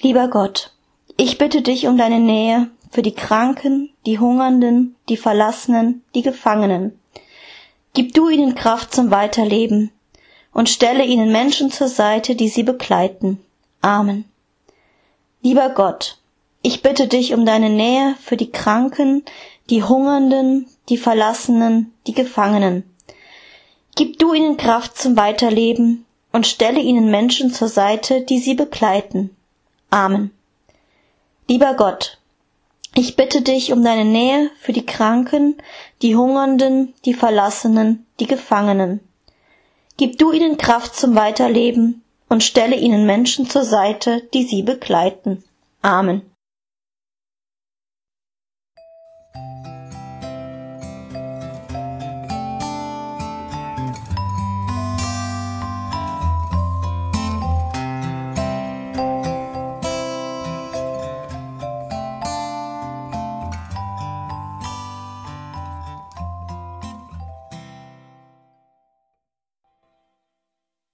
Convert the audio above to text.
Lieber Gott, ich bitte dich um deine Nähe für die Kranken, die Hungernden, die Verlassenen, die Gefangenen. Gib du ihnen Kraft zum Weiterleben und stelle ihnen Menschen zur Seite, die sie begleiten. Amen. Lieber Gott, ich bitte dich um deine Nähe für die Kranken, die Hungernden, die Verlassenen, die Gefangenen. Gib du ihnen Kraft zum Weiterleben und stelle ihnen Menschen zur Seite, die sie begleiten. Amen. Lieber Gott, ich bitte dich um deine Nähe für die Kranken, die Hungernden, die Verlassenen, die Gefangenen. Gib du ihnen Kraft zum Weiterleben und stelle ihnen Menschen zur Seite, die sie begleiten. Amen.